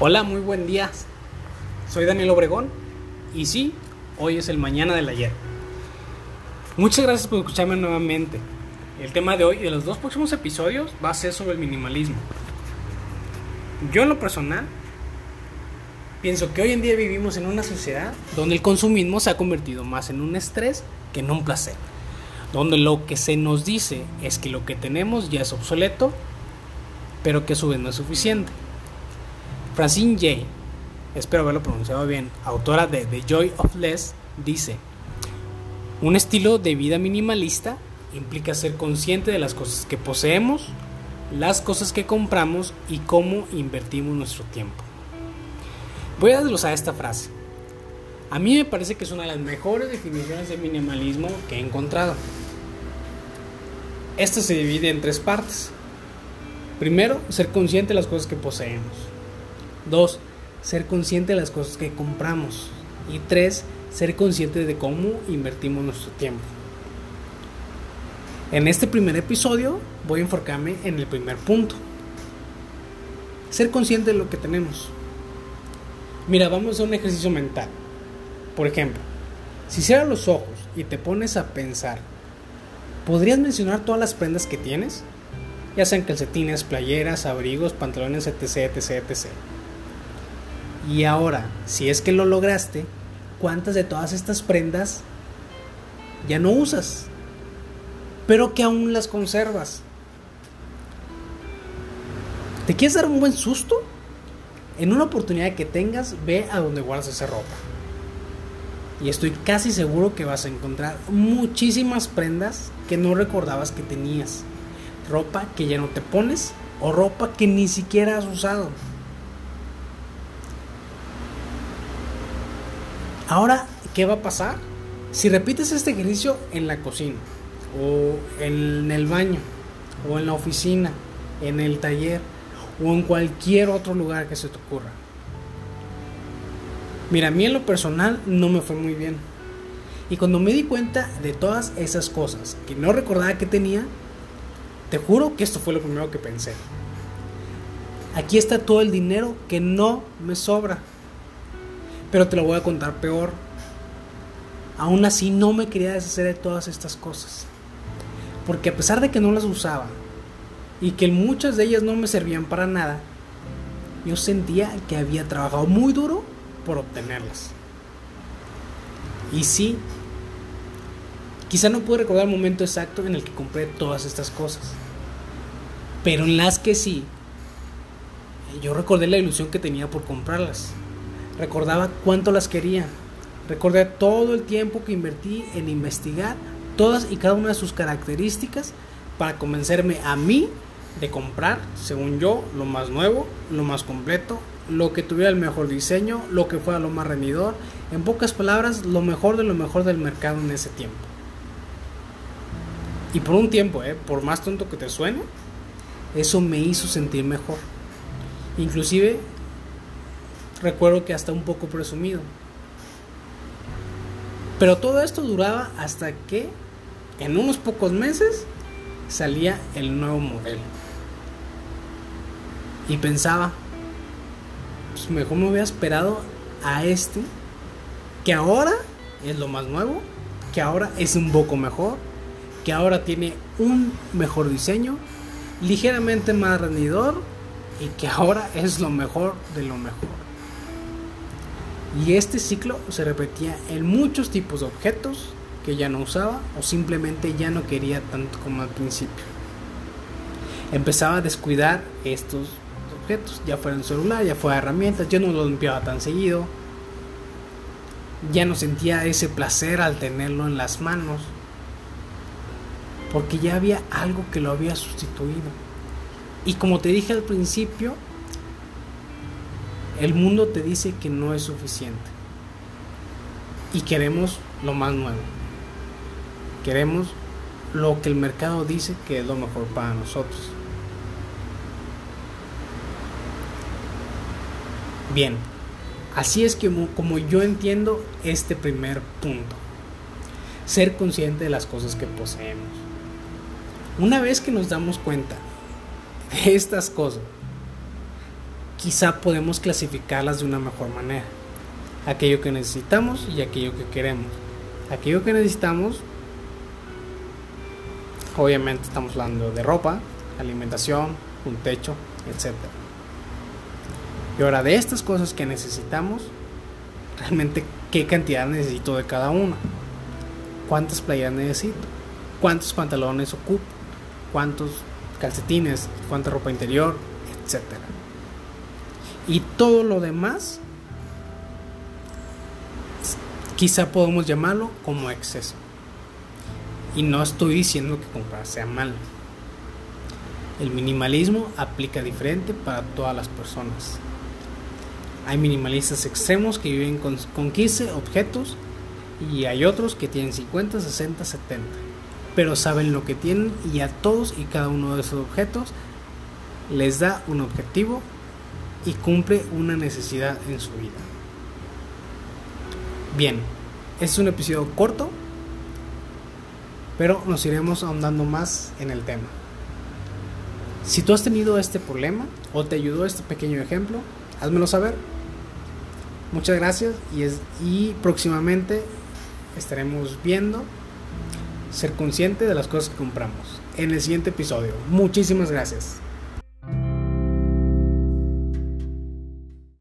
Hola, muy buen día. Soy Daniel Obregón y sí, hoy es el mañana del ayer. Muchas gracias por escucharme nuevamente. El tema de hoy y de los dos próximos episodios va a ser sobre el minimalismo. Yo en lo personal pienso que hoy en día vivimos en una sociedad donde el consumismo se ha convertido más en un estrés que en un placer. Donde lo que se nos dice es que lo que tenemos ya es obsoleto, pero que a su vez no es suficiente. Francine Jay, espero haberlo pronunciado bien, autora de The Joy of Less, dice, un estilo de vida minimalista implica ser consciente de las cosas que poseemos, las cosas que compramos y cómo invertimos nuestro tiempo. Voy a desglosar esta frase. A mí me parece que es una de las mejores definiciones de minimalismo que he encontrado. Esto se divide en tres partes. Primero, ser consciente de las cosas que poseemos. Dos, ser consciente de las cosas que compramos. Y tres, ser consciente de cómo invertimos nuestro tiempo. En este primer episodio voy a enfocarme en el primer punto. Ser consciente de lo que tenemos. Mira, vamos a un ejercicio mental. Por ejemplo, si cierras los ojos y te pones a pensar, ¿podrías mencionar todas las prendas que tienes? Ya sean calcetines, playeras, abrigos, pantalones, etc, etc, etc. Y ahora, si es que lo lograste, ¿cuántas de todas estas prendas ya no usas? Pero que aún las conservas. ¿Te quieres dar un buen susto? En una oportunidad que tengas, ve a donde guardas esa ropa. Y estoy casi seguro que vas a encontrar muchísimas prendas que no recordabas que tenías. Ropa que ya no te pones o ropa que ni siquiera has usado. Ahora, ¿qué va a pasar? Si repites este ejercicio en la cocina, o en el baño, o en la oficina, en el taller, o en cualquier otro lugar que se te ocurra. Mira, a mí en lo personal no me fue muy bien. Y cuando me di cuenta de todas esas cosas que no recordaba que tenía, te juro que esto fue lo primero que pensé. Aquí está todo el dinero que no me sobra. Pero te lo voy a contar peor. Aún así no me quería deshacer de todas estas cosas. Porque a pesar de que no las usaba y que muchas de ellas no me servían para nada, yo sentía que había trabajado muy duro por obtenerlas. Y sí, quizá no pude recordar el momento exacto en el que compré todas estas cosas. Pero en las que sí, yo recordé la ilusión que tenía por comprarlas. Recordaba cuánto las quería. Recordé todo el tiempo que invertí en investigar todas y cada una de sus características para convencerme a mí de comprar, según yo, lo más nuevo, lo más completo, lo que tuviera el mejor diseño, lo que fuera lo más rendidor, en pocas palabras, lo mejor de lo mejor del mercado en ese tiempo. Y por un tiempo, eh, por más tonto que te suene, eso me hizo sentir mejor. Inclusive recuerdo que hasta un poco presumido. Pero todo esto duraba hasta que en unos pocos meses salía el nuevo modelo. Y pensaba, pues mejor me hubiera esperado a este, que ahora es lo más nuevo, que ahora es un poco mejor, que ahora tiene un mejor diseño, ligeramente más rendidor y que ahora es lo mejor de lo mejor. Y este ciclo se repetía en muchos tipos de objetos que ya no usaba o simplemente ya no quería tanto como al principio. Empezaba a descuidar estos objetos, ya fuera en celular, ya fuera herramientas, yo no lo limpiaba tan seguido, ya no sentía ese placer al tenerlo en las manos, porque ya había algo que lo había sustituido. Y como te dije al principio, el mundo te dice que no es suficiente. Y queremos lo más nuevo. Queremos lo que el mercado dice que es lo mejor para nosotros. Bien, así es que como yo entiendo este primer punto. Ser consciente de las cosas que poseemos. Una vez que nos damos cuenta de estas cosas, quizá podemos clasificarlas de una mejor manera. Aquello que necesitamos y aquello que queremos. Aquello que necesitamos, obviamente estamos hablando de ropa, alimentación, un techo, etc. Y ahora de estas cosas que necesitamos, realmente qué cantidad necesito de cada una. ¿Cuántas playas necesito? ¿Cuántos pantalones ocupo? ¿Cuántos calcetines? ¿Cuánta ropa interior? Etcétera. Y todo lo demás, quizá podemos llamarlo como exceso. Y no estoy diciendo que comprar sea malo. El minimalismo aplica diferente para todas las personas. Hay minimalistas extremos que viven con, con 15 objetos y hay otros que tienen 50, 60, 70. Pero saben lo que tienen y a todos y cada uno de esos objetos les da un objetivo y cumple una necesidad en su vida. Bien, es un episodio corto, pero nos iremos ahondando más en el tema. Si tú has tenido este problema o te ayudó este pequeño ejemplo, házmelo saber. Muchas gracias y, es, y próximamente estaremos viendo ser consciente de las cosas que compramos en el siguiente episodio. Muchísimas gracias.